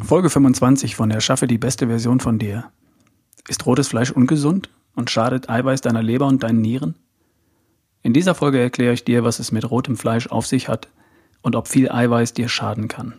Folge 25 von Erschaffe die beste Version von dir. Ist rotes Fleisch ungesund und schadet Eiweiß deiner Leber und deinen Nieren? In dieser Folge erkläre ich dir, was es mit rotem Fleisch auf sich hat und ob viel Eiweiß dir schaden kann.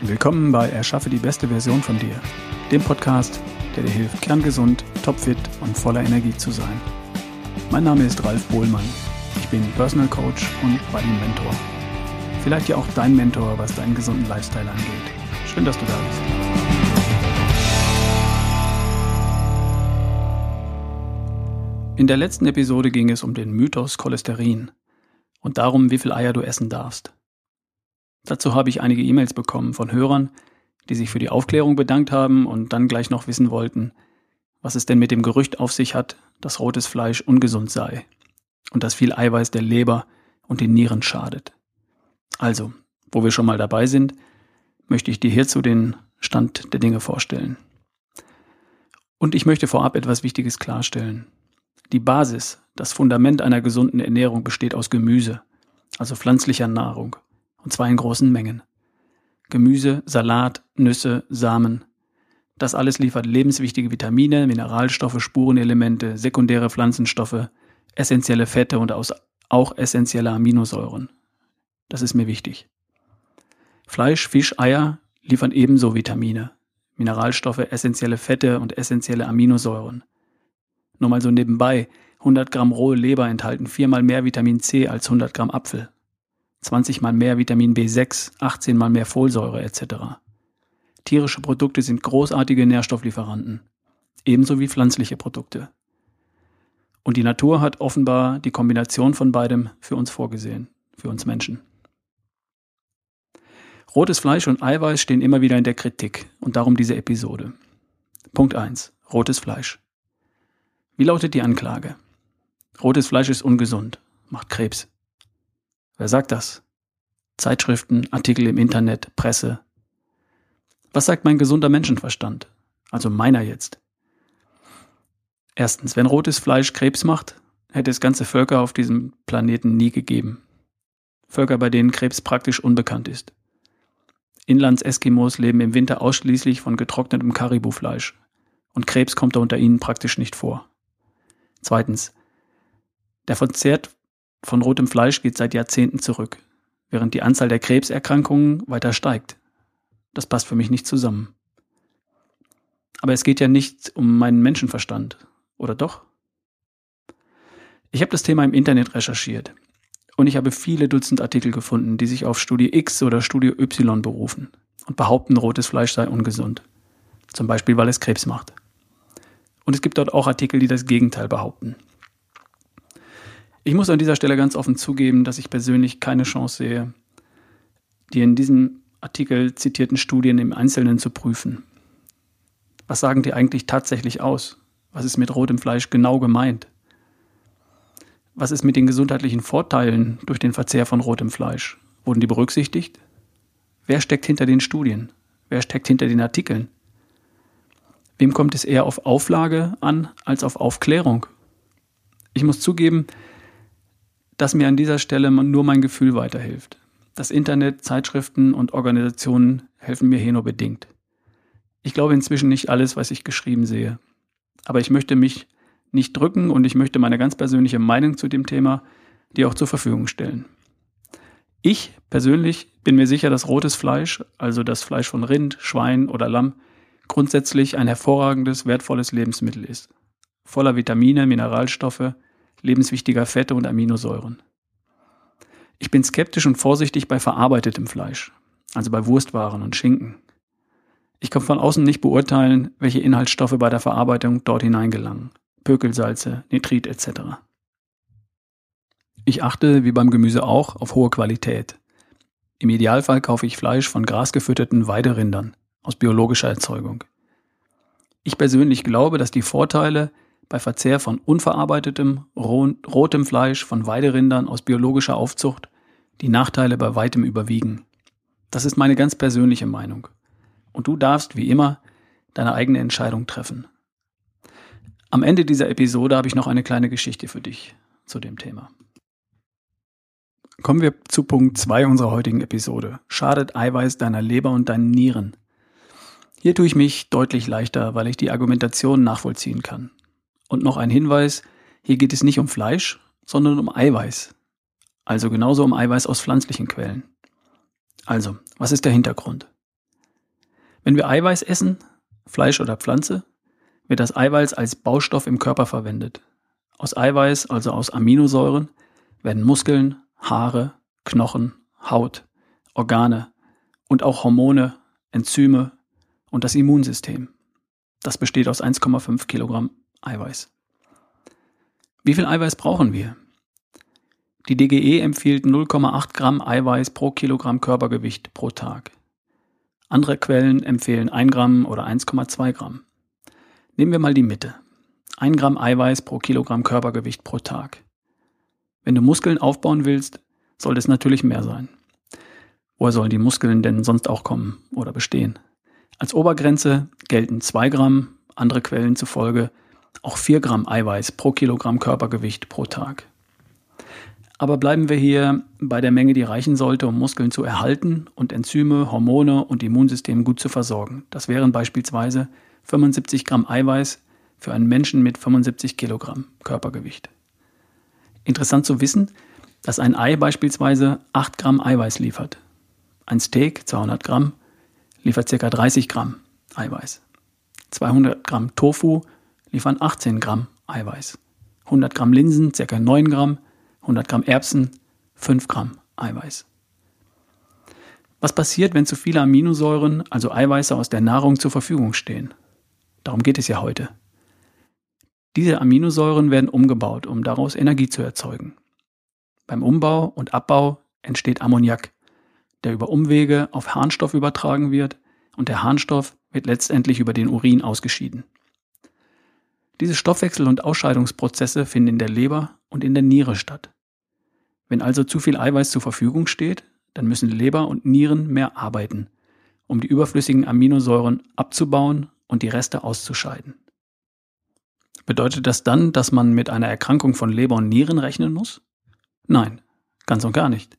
Willkommen bei Erschaffe die beste Version von dir, dem Podcast, der dir hilft, kerngesund, topfit und voller Energie zu sein. Mein Name ist Ralf Bohlmann ich bin Personal Coach und Body Mentor. Vielleicht ja auch dein Mentor, was deinen gesunden Lifestyle angeht. Schön, dass du da bist. In der letzten Episode ging es um den Mythos Cholesterin und darum, wie viel Eier du essen darfst. Dazu habe ich einige E-Mails bekommen von Hörern, die sich für die Aufklärung bedankt haben und dann gleich noch wissen wollten, was es denn mit dem Gerücht auf sich hat, dass rotes Fleisch ungesund sei und dass viel Eiweiß der Leber und den Nieren schadet. Also, wo wir schon mal dabei sind, möchte ich dir hierzu den Stand der Dinge vorstellen. Und ich möchte vorab etwas Wichtiges klarstellen. Die Basis, das Fundament einer gesunden Ernährung besteht aus Gemüse, also pflanzlicher Nahrung, und zwar in großen Mengen. Gemüse, Salat, Nüsse, Samen. Das alles liefert lebenswichtige Vitamine, Mineralstoffe, Spurenelemente, sekundäre Pflanzenstoffe, essentielle Fette und aus auch essentielle Aminosäuren. Das ist mir wichtig. Fleisch, Fisch, Eier liefern ebenso Vitamine, Mineralstoffe, essentielle Fette und essentielle Aminosäuren. Nur mal so nebenbei, 100 Gramm rohe Leber enthalten viermal mehr Vitamin C als 100 Gramm Apfel, 20 mal mehr Vitamin B6, 18 mal mehr Folsäure etc. Tierische Produkte sind großartige Nährstofflieferanten, ebenso wie pflanzliche Produkte. Und die Natur hat offenbar die Kombination von beidem für uns vorgesehen, für uns Menschen. Rotes Fleisch und Eiweiß stehen immer wieder in der Kritik und darum diese Episode. Punkt 1. Rotes Fleisch. Wie lautet die Anklage? Rotes Fleisch ist ungesund, macht Krebs. Wer sagt das? Zeitschriften, Artikel im Internet, Presse. Was sagt mein gesunder Menschenverstand? Also meiner jetzt. Erstens, wenn rotes Fleisch Krebs macht, hätte es ganze Völker auf diesem Planeten nie gegeben. Völker, bei denen Krebs praktisch unbekannt ist. Inlands-Eskimos leben im Winter ausschließlich von getrocknetem Karibufleisch und Krebs kommt da unter ihnen praktisch nicht vor. Zweitens, der Verzehr von rotem Fleisch geht seit Jahrzehnten zurück, während die Anzahl der Krebserkrankungen weiter steigt. Das passt für mich nicht zusammen. Aber es geht ja nicht um meinen Menschenverstand, oder doch? Ich habe das Thema im Internet recherchiert und ich habe viele Dutzend Artikel gefunden, die sich auf Studie X oder Studie Y berufen und behaupten, rotes Fleisch sei ungesund. Zum Beispiel, weil es Krebs macht. Und es gibt dort auch Artikel, die das Gegenteil behaupten. Ich muss an dieser Stelle ganz offen zugeben, dass ich persönlich keine Chance sehe, die in diesem Artikel zitierten Studien im Einzelnen zu prüfen. Was sagen die eigentlich tatsächlich aus? Was ist mit rotem Fleisch genau gemeint? Was ist mit den gesundheitlichen Vorteilen durch den Verzehr von rotem Fleisch? Wurden die berücksichtigt? Wer steckt hinter den Studien? Wer steckt hinter den Artikeln? Wem kommt es eher auf Auflage an als auf Aufklärung? Ich muss zugeben, dass mir an dieser Stelle nur mein Gefühl weiterhilft. Das Internet, Zeitschriften und Organisationen helfen mir hier nur bedingt. Ich glaube inzwischen nicht alles, was ich geschrieben sehe aber ich möchte mich nicht drücken und ich möchte meine ganz persönliche Meinung zu dem Thema dir auch zur Verfügung stellen. Ich persönlich bin mir sicher, dass rotes Fleisch, also das Fleisch von Rind, Schwein oder Lamm, grundsätzlich ein hervorragendes, wertvolles Lebensmittel ist. Voller Vitamine, Mineralstoffe, lebenswichtiger Fette und Aminosäuren. Ich bin skeptisch und vorsichtig bei verarbeitetem Fleisch, also bei Wurstwaren und Schinken. Ich kann von außen nicht beurteilen, welche Inhaltsstoffe bei der Verarbeitung dort hineingelangen. Pökelsalze, Nitrit etc. Ich achte, wie beim Gemüse auch, auf hohe Qualität. Im Idealfall kaufe ich Fleisch von grasgefütterten Weiderindern aus biologischer Erzeugung. Ich persönlich glaube, dass die Vorteile bei Verzehr von unverarbeitetem, rotem Fleisch von Weiderindern aus biologischer Aufzucht die Nachteile bei weitem überwiegen. Das ist meine ganz persönliche Meinung und du darfst wie immer deine eigene Entscheidung treffen. Am Ende dieser Episode habe ich noch eine kleine Geschichte für dich zu dem Thema. Kommen wir zu Punkt 2 unserer heutigen Episode. Schadet Eiweiß deiner Leber und deinen Nieren? Hier tue ich mich deutlich leichter, weil ich die Argumentation nachvollziehen kann. Und noch ein Hinweis, hier geht es nicht um Fleisch, sondern um Eiweiß. Also genauso um Eiweiß aus pflanzlichen Quellen. Also, was ist der Hintergrund? Wenn wir Eiweiß essen, Fleisch oder Pflanze, wird das Eiweiß als Baustoff im Körper verwendet. Aus Eiweiß, also aus Aminosäuren, werden Muskeln, Haare, Knochen, Haut, Organe und auch Hormone, Enzyme und das Immunsystem. Das besteht aus 1,5 Kilogramm Eiweiß. Wie viel Eiweiß brauchen wir? Die DGE empfiehlt 0,8 Gramm Eiweiß pro Kilogramm Körpergewicht pro Tag. Andere Quellen empfehlen 1 Gramm oder 1,2 Gramm. Nehmen wir mal die Mitte. 1 Gramm Eiweiß pro Kilogramm Körpergewicht pro Tag. Wenn du Muskeln aufbauen willst, soll es natürlich mehr sein. Woher sollen die Muskeln denn sonst auch kommen oder bestehen? Als Obergrenze gelten 2 Gramm, andere Quellen zufolge auch 4 Gramm Eiweiß pro Kilogramm Körpergewicht pro Tag. Aber bleiben wir hier bei der Menge, die reichen sollte, um Muskeln zu erhalten und Enzyme, Hormone und Immunsystem gut zu versorgen. Das wären beispielsweise 75 Gramm Eiweiß für einen Menschen mit 75 Kilogramm Körpergewicht. Interessant zu wissen, dass ein Ei beispielsweise 8 Gramm Eiweiß liefert. Ein Steak, 200 Gramm, liefert ca. 30 Gramm Eiweiß. 200 Gramm Tofu liefern 18 Gramm Eiweiß. 100 Gramm Linsen ca. 9 Gramm, 100 Gramm Erbsen 5 Gramm Eiweiß. Was passiert, wenn zu viele Aminosäuren, also Eiweiße aus der Nahrung zur Verfügung stehen? Darum geht es ja heute. Diese Aminosäuren werden umgebaut, um daraus Energie zu erzeugen. Beim Umbau und Abbau entsteht Ammoniak, der über Umwege auf Harnstoff übertragen wird und der Harnstoff wird letztendlich über den Urin ausgeschieden. Diese Stoffwechsel- und Ausscheidungsprozesse finden in der Leber und in der Niere statt. Wenn also zu viel Eiweiß zur Verfügung steht, dann müssen Leber und Nieren mehr arbeiten, um die überflüssigen Aminosäuren abzubauen und die Reste auszuscheiden. Bedeutet das dann, dass man mit einer Erkrankung von Leber und Nieren rechnen muss? Nein, ganz und gar nicht.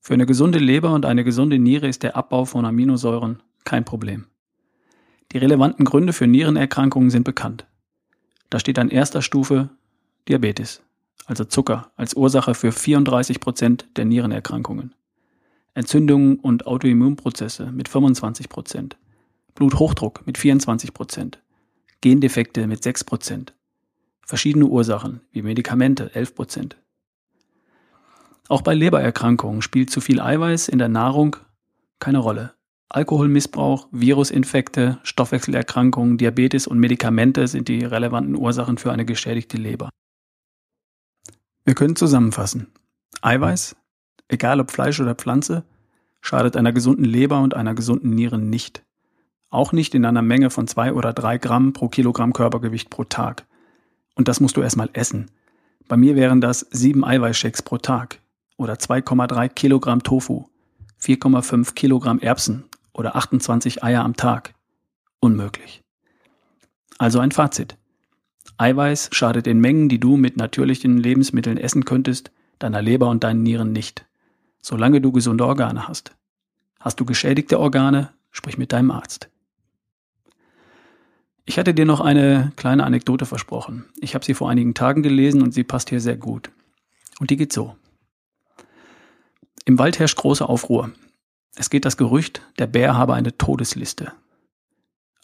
Für eine gesunde Leber und eine gesunde Niere ist der Abbau von Aminosäuren kein Problem. Die relevanten Gründe für Nierenerkrankungen sind bekannt. Da steht an erster Stufe Diabetes, also Zucker, als Ursache für 34 Prozent der Nierenerkrankungen. Entzündungen und Autoimmunprozesse mit 25 Prozent. Bluthochdruck mit 24 Prozent. Gendefekte mit 6 Prozent. Verschiedene Ursachen wie Medikamente 11 Prozent. Auch bei Lebererkrankungen spielt zu viel Eiweiß in der Nahrung keine Rolle. Alkoholmissbrauch, Virusinfekte, Stoffwechselerkrankungen, Diabetes und Medikamente sind die relevanten Ursachen für eine geschädigte Leber. Wir können zusammenfassen. Eiweiß, egal ob Fleisch oder Pflanze, schadet einer gesunden Leber und einer gesunden Niere nicht. Auch nicht in einer Menge von zwei oder drei Gramm pro Kilogramm Körpergewicht pro Tag. Und das musst du erstmal essen. Bei mir wären das sieben Eiweißshakes pro Tag oder 2,3 Kilogramm Tofu, 4,5 Kilogramm Erbsen oder 28 Eier am Tag. Unmöglich. Also ein Fazit. Eiweiß schadet in Mengen, die du mit natürlichen Lebensmitteln essen könntest, deiner Leber und deinen Nieren nicht. Solange du gesunde Organe hast. Hast du geschädigte Organe, sprich mit deinem Arzt. Ich hatte dir noch eine kleine Anekdote versprochen. Ich habe sie vor einigen Tagen gelesen und sie passt hier sehr gut. Und die geht so. Im Wald herrscht große Aufruhr. Es geht das Gerücht, der Bär habe eine Todesliste.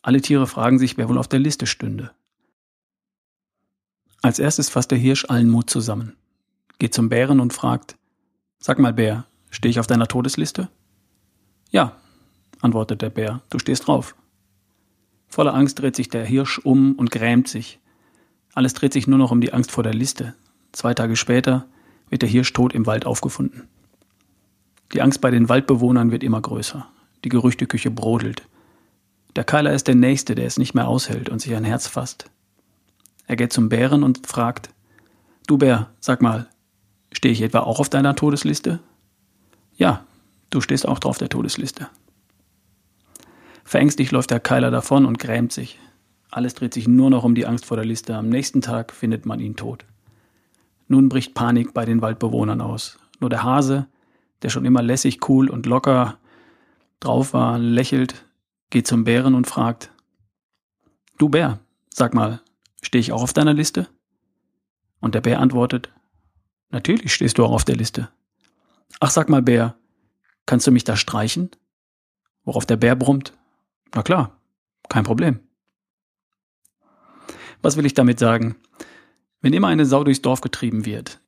Alle Tiere fragen sich, wer wohl auf der Liste stünde. Als erstes fasst der Hirsch allen Mut zusammen, geht zum Bären und fragt, Sag mal, Bär, stehe ich auf deiner Todesliste? Ja, antwortet der Bär, du stehst drauf. Voller Angst dreht sich der Hirsch um und grämt sich. Alles dreht sich nur noch um die Angst vor der Liste. Zwei Tage später wird der Hirsch tot im Wald aufgefunden. Die Angst bei den Waldbewohnern wird immer größer. Die Gerüchteküche brodelt. Der Keiler ist der Nächste, der es nicht mehr aushält und sich ein Herz fasst. Er geht zum Bären und fragt, Du Bär, sag mal, stehe ich etwa auch auf deiner Todesliste? Ja, du stehst auch drauf der Todesliste. Verängstigt läuft der Keiler davon und grämt sich. Alles dreht sich nur noch um die Angst vor der Liste. Am nächsten Tag findet man ihn tot. Nun bricht Panik bei den Waldbewohnern aus. Nur der Hase, der schon immer lässig, cool und locker drauf war, lächelt, geht zum Bären und fragt, Du Bär, sag mal, stehe ich auch auf deiner Liste? Und der Bär antwortet, Natürlich stehst du auch auf der Liste. Ach, sag mal, Bär, kannst du mich da streichen? Worauf der Bär brummt, Na klar, kein Problem. Was will ich damit sagen? Wenn immer eine Sau durchs Dorf getrieben wird,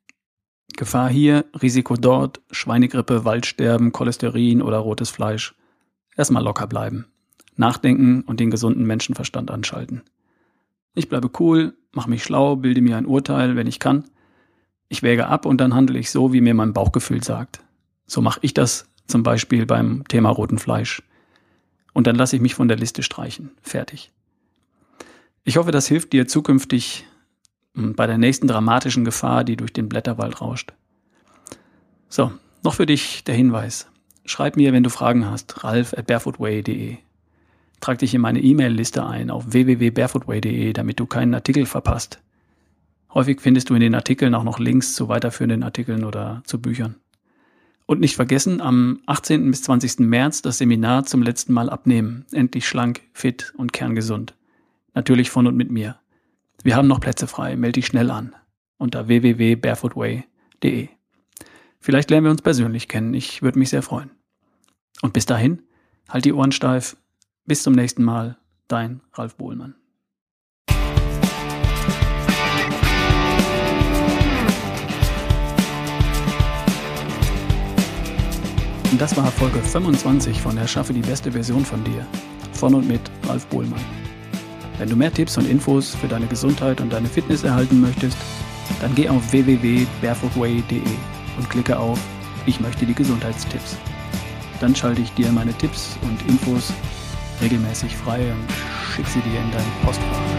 Gefahr hier, Risiko dort, Schweinegrippe, Waldsterben, Cholesterin oder rotes Fleisch, erstmal locker bleiben, nachdenken und den gesunden Menschenverstand anschalten. Ich bleibe cool, mache mich schlau, bilde mir ein Urteil, wenn ich kann. Ich wäge ab und dann handle ich so, wie mir mein Bauchgefühl sagt. So mache ich das zum Beispiel beim Thema roten Fleisch. Und dann lasse ich mich von der Liste streichen. Fertig. Ich hoffe, das hilft dir zukünftig hm, bei der nächsten dramatischen Gefahr, die durch den Blätterwald rauscht. So, noch für dich der Hinweis. Schreib mir, wenn du Fragen hast, ralf at barefootway.de. Trag dich in meine E-Mail-Liste ein auf www.barefootway.de, damit du keinen Artikel verpasst. Häufig findest du in den Artikeln auch noch Links zu weiterführenden Artikeln oder zu Büchern. Und nicht vergessen, am 18. bis 20. März das Seminar zum letzten Mal abnehmen. Endlich schlank, fit und kerngesund. Natürlich von und mit mir. Wir haben noch Plätze frei, melde dich schnell an. Unter www.barefootway.de. Vielleicht lernen wir uns persönlich kennen, ich würde mich sehr freuen. Und bis dahin, halt die Ohren steif. Bis zum nächsten Mal, dein Ralf Bohlmann. Und das war Folge 25 von Erschaffe die beste Version von dir. Von und mit Ralf Bohlmann. Wenn du mehr Tipps und Infos für deine Gesundheit und deine Fitness erhalten möchtest, dann geh auf www.barefootway.de und klicke auf Ich möchte die Gesundheitstipps. Dann schalte ich dir meine Tipps und Infos regelmäßig frei und schicke sie dir in dein Postfach.